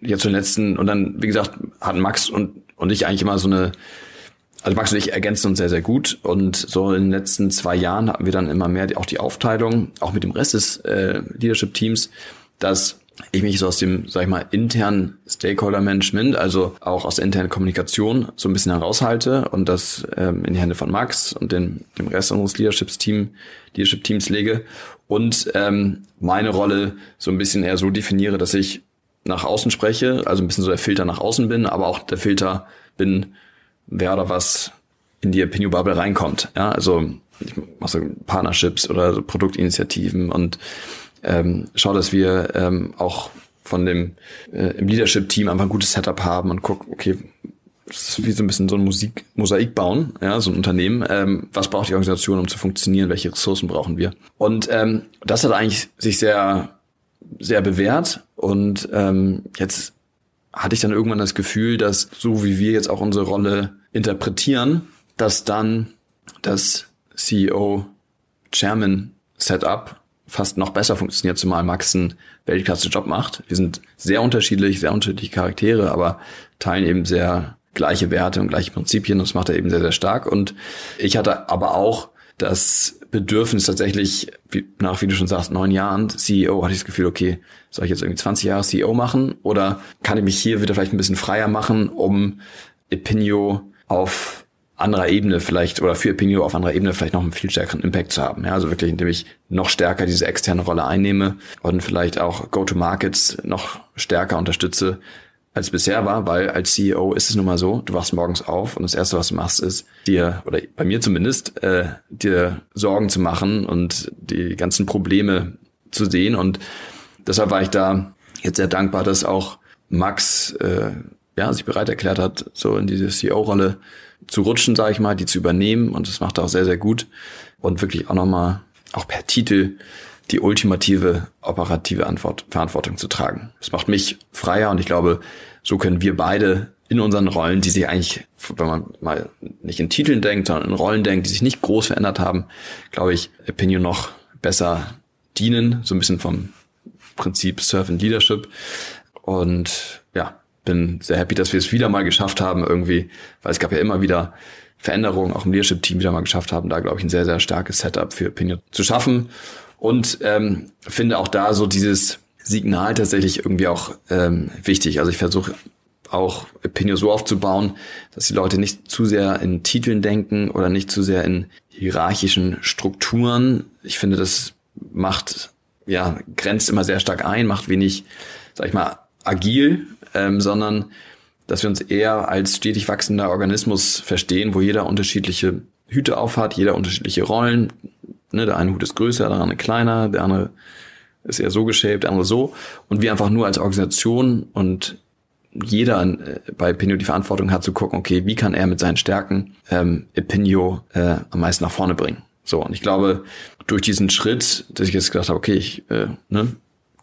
jetzt zum letzten, und dann, wie gesagt, hatten Max und, und ich eigentlich immer so eine, also Max und ich ergänzen uns sehr, sehr gut. Und so in den letzten zwei Jahren hatten wir dann immer mehr die, auch die Aufteilung, auch mit dem Rest des äh, Leadership-Teams, dass ich mich so aus dem, sag ich mal, internen Stakeholder-Management, also auch aus der internen Kommunikation so ein bisschen heraushalte und das ähm, in die Hände von Max und den, dem Rest unseres Leadership-Team, Leadership-Teams lege und ähm, meine Rolle so ein bisschen eher so definiere, dass ich nach außen spreche, also ein bisschen so der Filter nach außen bin, aber auch der Filter bin, wer oder was in die Opinion Bubble reinkommt. Ja, also ich mache so Partnerships oder so Produktinitiativen und ähm, schau, dass wir ähm, auch von dem äh, im Leadership-Team einfach ein gutes Setup haben und guck, okay, das ist wie so ein bisschen so ein Musik Mosaik bauen, ja, so ein Unternehmen. Ähm, was braucht die Organisation, um zu funktionieren? Welche Ressourcen brauchen wir? Und ähm, das hat eigentlich sich sehr, sehr bewährt. Und ähm, jetzt hatte ich dann irgendwann das Gefühl, dass so wie wir jetzt auch unsere Rolle interpretieren, dass dann das CEO Chairman Setup fast noch besser funktioniert, zumal Max einen Weltklasse-Job macht. Wir sind sehr unterschiedlich, sehr unterschiedliche Charaktere, aber teilen eben sehr gleiche Werte und gleiche Prinzipien. Das macht er eben sehr, sehr stark. Und ich hatte aber auch das Bedürfnis tatsächlich, wie, nach, wie du schon sagst, neun Jahren CEO, hatte ich das Gefühl, okay, soll ich jetzt irgendwie 20 Jahre CEO machen oder kann ich mich hier wieder vielleicht ein bisschen freier machen, um Epinio auf anderer Ebene vielleicht oder für Epinio auf anderer Ebene vielleicht noch einen viel stärkeren Impact zu haben. Ja, also wirklich, indem ich noch stärker diese externe Rolle einnehme und vielleicht auch Go-to-Markets noch stärker unterstütze, als bisher war, weil als CEO ist es nun mal so, du wachst morgens auf und das Erste, was du machst, ist dir, oder bei mir zumindest, äh, dir Sorgen zu machen und die ganzen Probleme zu sehen. Und deshalb war ich da jetzt sehr dankbar, dass auch Max äh, ja, sich bereit erklärt hat, so in diese CEO-Rolle zu rutschen, sage ich mal, die zu übernehmen. Und das macht er auch sehr, sehr gut. Und wirklich auch nochmal, auch per Titel, die ultimative operative Antwort, Verantwortung zu tragen. Das macht mich freier und ich glaube, so können wir beide in unseren Rollen, die sich eigentlich, wenn man mal nicht in Titeln denkt, sondern in Rollen denkt, die sich nicht groß verändert haben, glaube ich, Opinion noch besser dienen, so ein bisschen vom Prinzip Surf and Leadership. Und ja, bin sehr happy, dass wir es wieder mal geschafft haben, irgendwie, weil es gab ja immer wieder Veränderungen, auch im Leadership-Team wieder mal geschafft haben, da glaube ich ein sehr, sehr starkes Setup für Opinion zu schaffen. Und ähm, finde auch da so dieses Signal tatsächlich irgendwie auch ähm, wichtig. Also ich versuche auch Opinion so aufzubauen, dass die Leute nicht zu sehr in Titeln denken oder nicht zu sehr in hierarchischen Strukturen. Ich finde, das macht, ja, grenzt immer sehr stark ein, macht wenig, sag ich mal, agil, ähm, sondern dass wir uns eher als stetig wachsender Organismus verstehen, wo jeder unterschiedliche Hüte aufhat, jeder unterschiedliche Rollen, Ne, der eine Hut ist größer, der andere kleiner, der andere ist eher so geshaped, der andere so. Und wir einfach nur als Organisation und jeder äh, bei Pinio die Verantwortung hat zu gucken, okay, wie kann er mit seinen Stärken ähm, Pinio äh, am meisten nach vorne bringen. So, und ich glaube, durch diesen Schritt, dass ich jetzt gedacht habe, okay, ich äh, ne,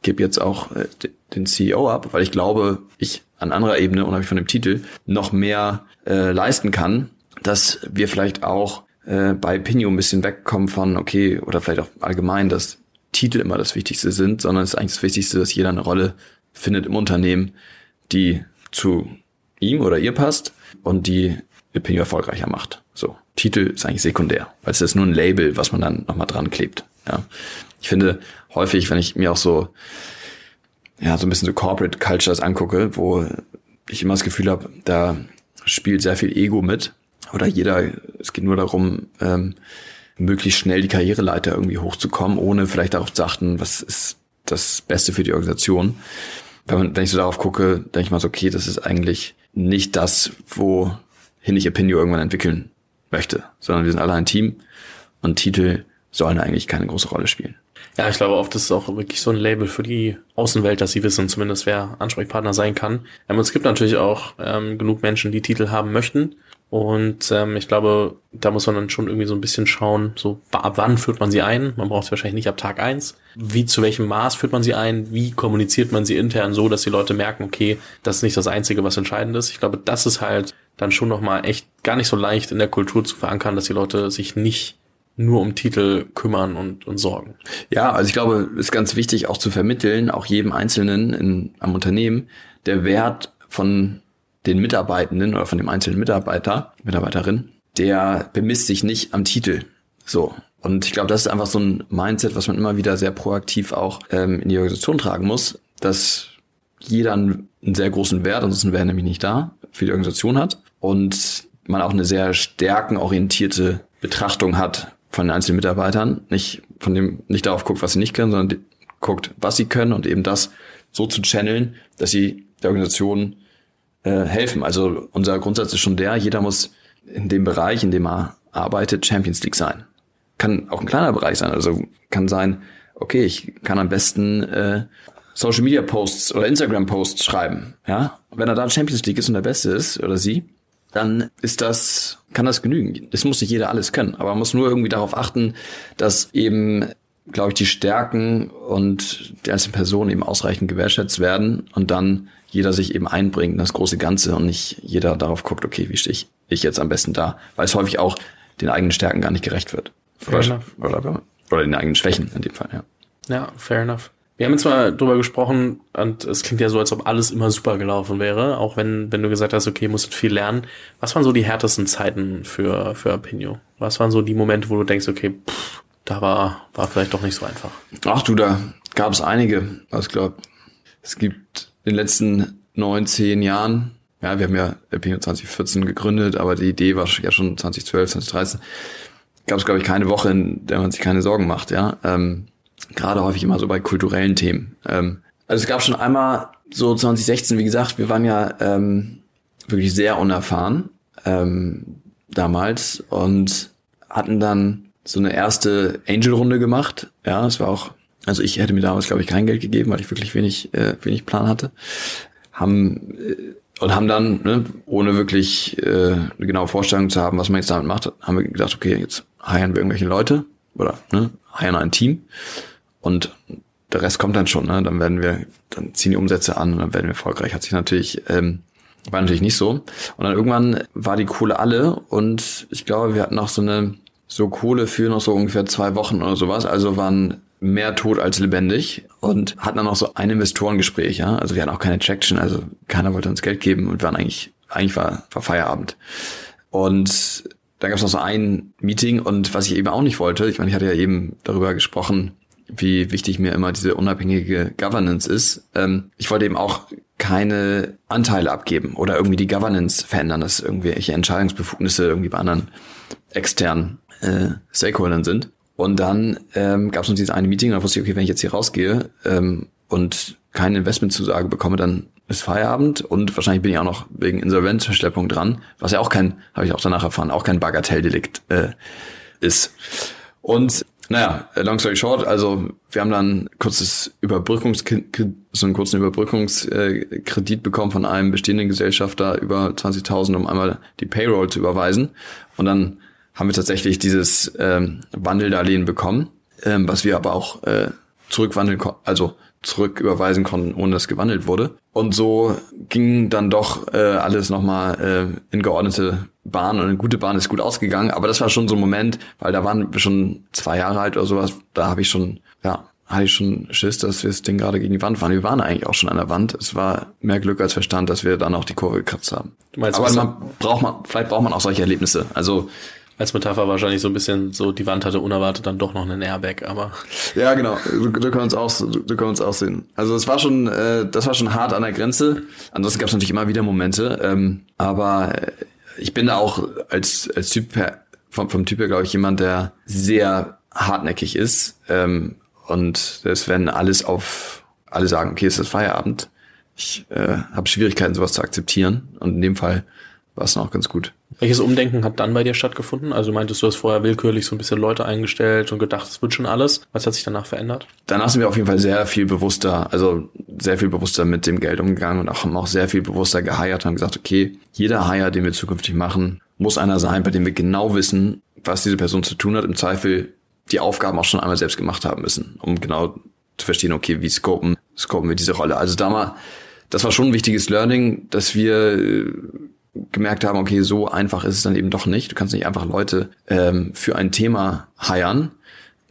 gebe jetzt auch äh, den CEO ab, weil ich glaube, ich an anderer Ebene, unabhängig von dem Titel, noch mehr äh, leisten kann, dass wir vielleicht auch äh, bei Pinio ein bisschen wegkommen von, okay, oder vielleicht auch allgemein, dass Titel immer das Wichtigste sind, sondern es ist eigentlich das Wichtigste, dass jeder eine Rolle findet im Unternehmen, die zu ihm oder ihr passt und die Pinio erfolgreicher macht. So. Titel ist eigentlich sekundär, weil es ist nur ein Label, was man dann nochmal dran klebt. Ja. Ich finde häufig, wenn ich mir auch so, ja, so ein bisschen so Corporate Cultures angucke, wo ich immer das Gefühl habe, da spielt sehr viel Ego mit oder jeder, es geht nur darum, ähm, möglichst schnell die Karriereleiter irgendwie hochzukommen, ohne vielleicht darauf zu achten, was ist das Beste für die Organisation. Wenn, man, wenn ich so darauf gucke, denke ich mal so, okay, das ist eigentlich nicht das, wohin ich Opinio irgendwann entwickeln möchte, sondern wir sind alle ein Team und Titel sollen eigentlich keine große Rolle spielen. Ja, ich glaube oft ist es auch wirklich so ein Label für die Außenwelt, dass sie wissen zumindest, wer Ansprechpartner sein kann. Ähm, es gibt natürlich auch ähm, genug Menschen, die Titel haben möchten und ähm, ich glaube, da muss man dann schon irgendwie so ein bisschen schauen, so ab wann führt man sie ein? Man braucht sie wahrscheinlich nicht ab Tag eins. Wie, zu welchem Maß führt man sie ein? Wie kommuniziert man sie intern so, dass die Leute merken, okay, das ist nicht das Einzige, was entscheidend ist. Ich glaube, das ist halt dann schon nochmal echt gar nicht so leicht in der Kultur zu verankern, dass die Leute sich nicht nur um Titel kümmern und, und sorgen. Ja, also ich glaube, es ist ganz wichtig auch zu vermitteln, auch jedem Einzelnen in, am Unternehmen, der Wert von den Mitarbeitenden oder von dem einzelnen Mitarbeiter, Mitarbeiterin, der bemisst sich nicht am Titel. So. Und ich glaube, das ist einfach so ein Mindset, was man immer wieder sehr proaktiv auch ähm, in die Organisation tragen muss, dass jeder einen, einen sehr großen Wert, ansonsten wäre er nämlich nicht da, für die Organisation hat und man auch eine sehr stärkenorientierte Betrachtung hat von den einzelnen Mitarbeitern, nicht von dem, nicht darauf guckt, was sie nicht können, sondern guckt, was sie können und eben das so zu channeln, dass sie der Organisation äh, helfen. Also unser Grundsatz ist schon der, jeder muss in dem Bereich, in dem er arbeitet, Champions League sein. Kann auch ein kleiner Bereich sein. Also kann sein, okay, ich kann am besten äh, Social Media Posts oder Instagram Posts schreiben. Ja, wenn er da Champions League ist und der Beste ist oder sie, dann ist das, kann das genügen. Es muss nicht jeder alles können, aber man muss nur irgendwie darauf achten, dass eben, glaube ich, die Stärken und die einzelnen Personen eben ausreichend gewertschätzt werden und dann jeder sich eben einbringt in das große Ganze und nicht jeder darauf guckt, okay, wie stehe ich, ich jetzt am besten da, weil es häufig auch den eigenen Stärken gar nicht gerecht wird. Oder, oder, oder den eigenen Schwächen in dem Fall, ja. Ja, fair enough. Wir haben jetzt mal drüber gesprochen und es klingt ja so, als ob alles immer super gelaufen wäre, auch wenn, wenn du gesagt hast, okay, musst viel lernen. Was waren so die härtesten Zeiten für, für Apinio? Was waren so die Momente, wo du denkst, okay, pff, da war, war vielleicht doch nicht so einfach? Ach du, da gab es einige. Also ich glaube, es gibt in den letzten neun, zehn Jahren, ja, wir haben ja Apinio 2014 gegründet, aber die Idee war ja schon 2012, 2013, gab es, glaube ich, keine Woche, in der man sich keine Sorgen macht, ja. Ähm, Gerade häufig immer so bei kulturellen Themen. Ähm, also es gab schon einmal so 2016, wie gesagt, wir waren ja ähm, wirklich sehr unerfahren ähm, damals und hatten dann so eine erste Angel-Runde gemacht. Ja, es war auch, also ich hätte mir damals, glaube ich, kein Geld gegeben, weil ich wirklich wenig, äh, wenig Plan hatte. Haben äh, und haben dann, ne, ohne wirklich äh, eine genaue Vorstellung zu haben, was man jetzt damit macht, haben wir gedacht, okay, jetzt heiern wir irgendwelche Leute oder ne, heiern ein Team und der Rest kommt dann schon, ne? Dann werden wir, dann ziehen die Umsätze an und dann werden wir erfolgreich. Hat sich natürlich, ähm, war natürlich nicht so. Und dann irgendwann war die Kohle alle und ich glaube, wir hatten noch so eine, so Kohle für noch so ungefähr zwei Wochen oder sowas. Also waren mehr tot als lebendig und hatten dann noch so ein Investorengespräch, ja. Also wir hatten auch keine Traction, also keiner wollte uns Geld geben und waren eigentlich, eigentlich war, war Feierabend. Und da gab es noch so ein Meeting und was ich eben auch nicht wollte, ich meine, ich hatte ja eben darüber gesprochen, wie wichtig mir immer diese unabhängige Governance ist. Ähm, ich wollte eben auch keine Anteile abgeben oder irgendwie die Governance verändern, dass irgendwelche Entscheidungsbefugnisse irgendwie bei anderen externen äh, Stakeholdern sind. Und dann ähm, gab es uns dieses eine Meeting, da wusste ich, okay, wenn ich jetzt hier rausgehe ähm, und keine Investmentzusage bekomme, dann ist Feierabend und wahrscheinlich bin ich auch noch wegen Insolvenzverschleppung dran, was ja auch kein, habe ich auch danach erfahren, auch kein Bagatelldelikt äh, ist. Und naja, äh, long story short, also wir haben dann kurzes Überbrückungskredit, so einen kurzen Überbrückungskredit bekommen von einem bestehenden Gesellschafter über 20.000, um einmal die Payroll zu überweisen. Und dann haben wir tatsächlich dieses ähm, Wandeldarlehen bekommen, ähm, was wir aber auch äh, zurückwandeln also zurück überweisen konnten, ohne dass gewandelt wurde. Und so ging dann doch äh, alles nochmal äh, in geordnete Bahn und eine gute Bahn ist gut ausgegangen. Aber das war schon so ein Moment, weil da waren wir schon zwei Jahre alt oder sowas. Da habe ich schon, ja, hatte ich schon Schiss, dass wir das Ding gerade gegen die Wand fahren. Wir waren eigentlich auch schon an der Wand. Es war mehr Glück als Verstand, dass wir dann auch die Kurve gekratzt haben. Meinst, Aber man braucht man, vielleicht braucht man auch solche Erlebnisse. Also als Metapher wahrscheinlich so ein bisschen so, die Wand hatte unerwartet dann doch noch einen Airbag, aber. Ja, genau. Du, du kannst auch, du, du kannst auch sehen. Also es war schon, äh, das war schon hart an der Grenze. Ansonsten gab es natürlich immer wieder Momente. Ähm, aber äh, ich bin da auch als, als Typ her, vom, vom Typ her, glaube ich, jemand, der sehr hartnäckig ist. Ähm, und selbst wenn alles auf, alle sagen, okay, es ist Feierabend, ich äh, habe Schwierigkeiten, sowas zu akzeptieren. Und in dem Fall war es noch ganz gut. Welches Umdenken hat dann bei dir stattgefunden? Also meintest du hast vorher willkürlich so ein bisschen Leute eingestellt und gedacht, es wird schon alles. Was hat sich danach verändert? Danach sind wir auf jeden Fall sehr viel bewusster, also sehr viel bewusster mit dem Geld umgegangen und auch, haben auch sehr viel bewusster geheiert, haben gesagt, okay, jeder Hire, den wir zukünftig machen, muss einer sein, bei dem wir genau wissen, was diese Person zu tun hat. Im Zweifel die Aufgaben auch schon einmal selbst gemacht haben müssen, um genau zu verstehen, okay, wie scopen, scopen wir diese Rolle. Also da mal, das war schon ein wichtiges Learning, dass wir gemerkt haben, okay, so einfach ist es dann eben doch nicht. Du kannst nicht einfach Leute ähm, für ein Thema heiern,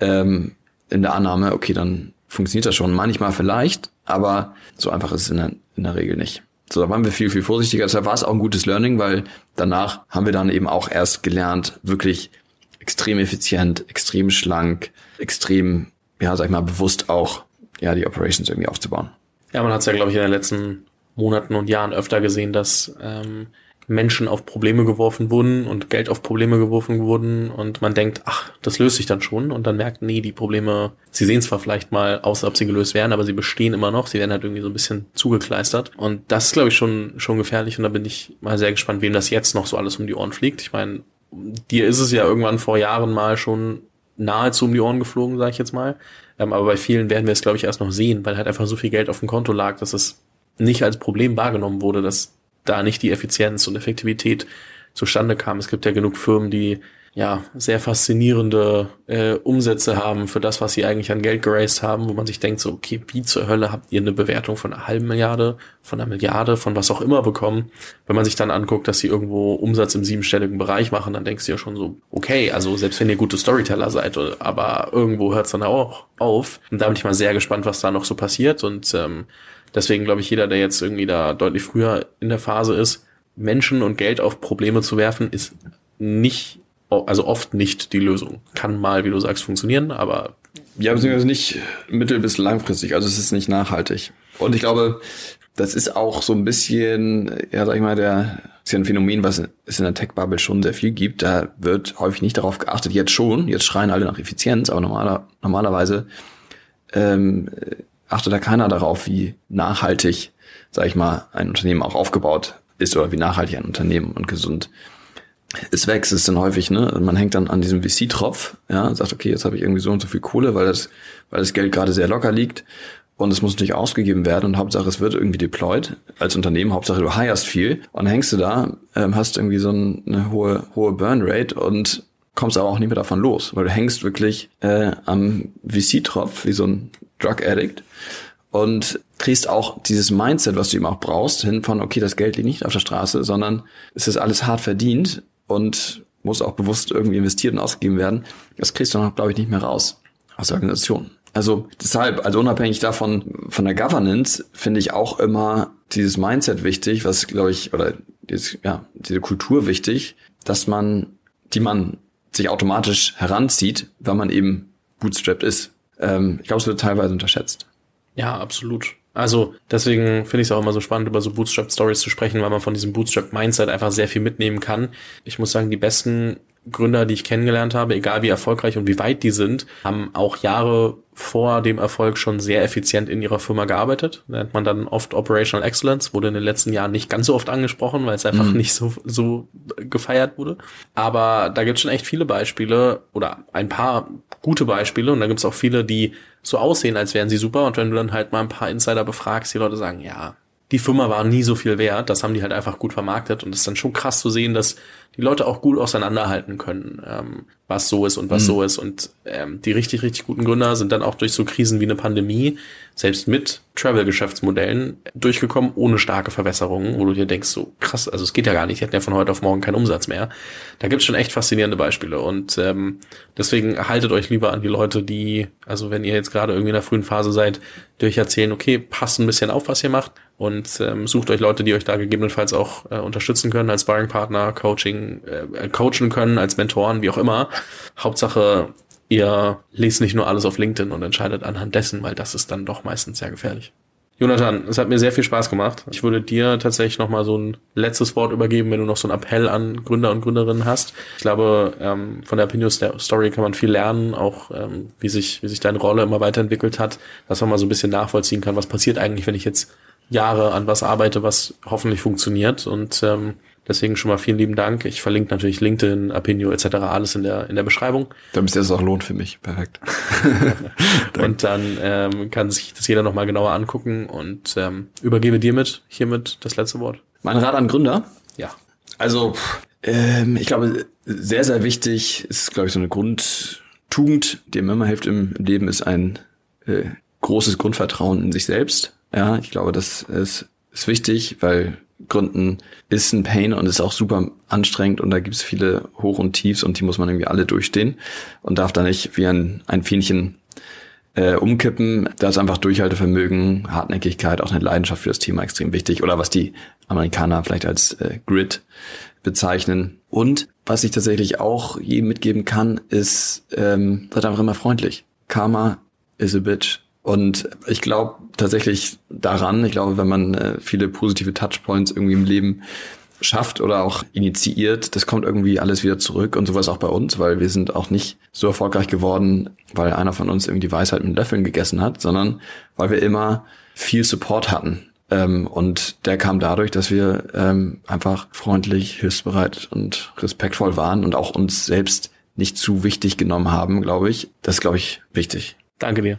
ähm, in der Annahme, okay, dann funktioniert das schon. Manchmal vielleicht, aber so einfach ist es in der, in der Regel nicht. So, da waren wir viel, viel vorsichtiger. Deshalb war es auch ein gutes Learning, weil danach haben wir dann eben auch erst gelernt, wirklich extrem effizient, extrem schlank, extrem, ja, sag ich mal, bewusst auch, ja, die Operations irgendwie aufzubauen. Ja, man hat es ja, glaube ich, in den letzten Monaten und Jahren öfter gesehen, dass ähm, Menschen auf Probleme geworfen wurden und Geld auf Probleme geworfen wurden und man denkt, ach, das löst sich dann schon. Und dann merkt, nee, die Probleme, sie sehen zwar vielleicht mal aus, ob sie gelöst werden, aber sie bestehen immer noch, sie werden halt irgendwie so ein bisschen zugekleistert. Und das ist, glaube ich, schon, schon gefährlich. Und da bin ich mal sehr gespannt, wem das jetzt noch so alles um die Ohren fliegt. Ich meine, dir ist es ja irgendwann vor Jahren mal schon nahezu um die Ohren geflogen, sage ich jetzt mal, ähm, aber bei vielen werden wir es, glaube ich, erst noch sehen, weil halt einfach so viel Geld auf dem Konto lag, dass es nicht als Problem wahrgenommen wurde, dass da nicht die Effizienz und Effektivität zustande kam. Es gibt ja genug Firmen, die ja, sehr faszinierende äh, Umsätze haben für das, was sie eigentlich an Geld geraced haben, wo man sich denkt, so, okay, wie zur Hölle habt ihr eine Bewertung von einer halben Milliarde, von einer Milliarde, von was auch immer bekommen? Wenn man sich dann anguckt, dass sie irgendwo Umsatz im siebenstelligen Bereich machen, dann denkst du ja schon so, okay, also selbst wenn ihr gute Storyteller seid, aber irgendwo hört es dann auch auf. Und da bin ich mal sehr gespannt, was da noch so passiert. Und ähm, deswegen glaube ich, jeder, der jetzt irgendwie da deutlich früher in der Phase ist, Menschen und Geld auf Probleme zu werfen, ist nicht also oft nicht die Lösung. Kann mal, wie du sagst, funktionieren, aber. Ja, beziehungsweise nicht mittel- bis langfristig. Also es ist nicht nachhaltig. Und ich glaube, das ist auch so ein bisschen, ja, sag ich mal, der, ist ja ein Phänomen, was es in der Tech-Bubble schon sehr viel gibt. Da wird häufig nicht darauf geachtet. Jetzt schon, jetzt schreien alle nach Effizienz, aber normaler, normalerweise ähm, achtet da keiner darauf, wie nachhaltig, sag ich mal, ein Unternehmen auch aufgebaut ist oder wie nachhaltig ein Unternehmen und gesund es wächst, ist dann häufig, ne? Man hängt dann an diesem VC-Tropf, ja, sagt, okay, jetzt habe ich irgendwie so und so viel Kohle, weil das, weil das Geld gerade sehr locker liegt. Und es muss natürlich ausgegeben werden und Hauptsache es wird irgendwie deployed als Unternehmen. Hauptsache du hirest viel und hängst du da, ähm, hast irgendwie so eine hohe, hohe Burn-Rate und kommst aber auch nicht mehr davon los, weil du hängst wirklich äh, am VC-Tropf wie so ein Drug-Addict und kriegst auch dieses Mindset, was du eben auch brauchst, hin von, okay, das Geld liegt nicht auf der Straße, sondern es ist alles hart verdient und muss auch bewusst irgendwie investiert und ausgegeben werden. Das kriegst du noch, glaube ich, nicht mehr raus aus der Organisation. Also deshalb, also unabhängig davon, von der Governance, finde ich auch immer dieses Mindset wichtig, was glaube ich, oder dieses, ja, diese Kultur wichtig, dass man, die man sich automatisch heranzieht, weil man eben bootstrapped ist. Ähm, ich glaube, es wird teilweise unterschätzt. Ja, absolut. Also deswegen finde ich es auch immer so spannend, über so Bootstrap-Stories zu sprechen, weil man von diesem Bootstrap-Mindset einfach sehr viel mitnehmen kann. Ich muss sagen, die besten Gründer, die ich kennengelernt habe, egal wie erfolgreich und wie weit die sind, haben auch Jahre vor dem Erfolg schon sehr effizient in ihrer Firma gearbeitet. Da nennt man dann oft Operational Excellence, wurde in den letzten Jahren nicht ganz so oft angesprochen, weil es einfach mhm. nicht so, so gefeiert wurde. Aber da gibt es schon echt viele Beispiele oder ein paar gute Beispiele. Und da gibt es auch viele, die so aussehen, als wären sie super. Und wenn du dann halt mal ein paar Insider befragst, die Leute sagen, ja, die Firma war nie so viel wert, das haben die halt einfach gut vermarktet. Und es ist dann schon krass zu sehen, dass die Leute auch gut auseinanderhalten können, ähm, was so ist und was mhm. so ist. Und ähm, die richtig, richtig guten Gründer sind dann auch durch so Krisen wie eine Pandemie, selbst mit Travel-Geschäftsmodellen, durchgekommen, ohne starke Verwässerungen, wo du dir denkst, so krass, also es geht ja gar nicht, die hatten ja von heute auf morgen keinen Umsatz mehr. Da gibt's schon echt faszinierende Beispiele. Und ähm, deswegen haltet euch lieber an die Leute, die, also wenn ihr jetzt gerade irgendwie in der frühen Phase seid, die euch erzählen, okay, passt ein bisschen auf, was ihr macht und ähm, sucht euch Leute, die euch da gegebenenfalls auch äh, unterstützen können als Sparringpartner, Coaching, äh, coachen können, als Mentoren, wie auch immer. Hauptsache, ihr lest nicht nur alles auf LinkedIn und entscheidet anhand dessen, weil das ist dann doch meistens sehr gefährlich. Jonathan, es hat mir sehr viel Spaß gemacht. Ich würde dir tatsächlich noch mal so ein letztes Wort übergeben, wenn du noch so einen Appell an Gründer und Gründerinnen hast. Ich glaube, ähm, von der Opinion Story kann man viel lernen, auch ähm, wie sich wie sich deine Rolle immer weiterentwickelt hat, dass man mal so ein bisschen nachvollziehen kann, was passiert eigentlich, wenn ich jetzt Jahre an was arbeite, was hoffentlich funktioniert. Und ähm, deswegen schon mal vielen lieben Dank. Ich verlinke natürlich LinkedIn, Apinio etc. alles in der in der Beschreibung. Damit es auch lohnt für mich. Perfekt. und dann ähm, kann sich das jeder nochmal genauer angucken und ähm, übergebe dir mit hiermit das letzte Wort. Mein Rat an Gründer? Ja. Also ähm, ich glaube, sehr, sehr wichtig ist, glaube ich, so eine Grundtugend, die mir immer hilft im Leben, ist ein äh, großes Grundvertrauen in sich selbst ja, ich glaube, das ist, ist wichtig, weil Gründen ist ein Pain und ist auch super anstrengend und da gibt es viele Hoch und Tiefs und die muss man irgendwie alle durchstehen und darf da nicht wie ein, ein Fähnchen äh, umkippen. Da ist einfach Durchhaltevermögen, Hartnäckigkeit, auch eine Leidenschaft für das Thema extrem wichtig oder was die Amerikaner vielleicht als äh, Grit bezeichnen. Und was ich tatsächlich auch jedem mitgeben kann, ist, ähm, seid einfach immer freundlich. Karma is a bitch. Und ich glaube tatsächlich daran, ich glaube, wenn man äh, viele positive Touchpoints irgendwie im Leben schafft oder auch initiiert, das kommt irgendwie alles wieder zurück und sowas auch bei uns, weil wir sind auch nicht so erfolgreich geworden, weil einer von uns irgendwie die Weisheit mit Löffeln gegessen hat, sondern weil wir immer viel Support hatten. Ähm, und der kam dadurch, dass wir ähm, einfach freundlich, hilfsbereit und respektvoll waren und auch uns selbst nicht zu wichtig genommen haben, glaube ich. Das ist, glaube ich, wichtig. Danke dir.